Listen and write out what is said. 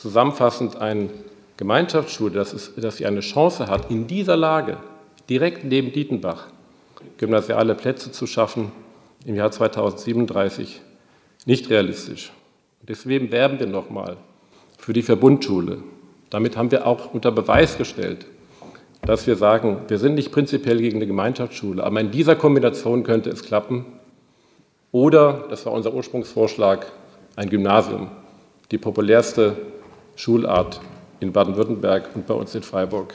zusammenfassend eine Gemeinschaftsschule, dass, es, dass sie eine Chance hat, in dieser Lage, direkt neben Dietenbach, gymnasiale Plätze zu schaffen im Jahr 2037, nicht realistisch. Deswegen werben wir nochmal für die Verbundschule. Damit haben wir auch unter Beweis gestellt, dass wir sagen, wir sind nicht prinzipiell gegen eine Gemeinschaftsschule, aber in dieser Kombination könnte es klappen. Oder, das war unser Ursprungsvorschlag, ein Gymnasium, die populärste Schulart in Baden-Württemberg und bei uns in Freiburg.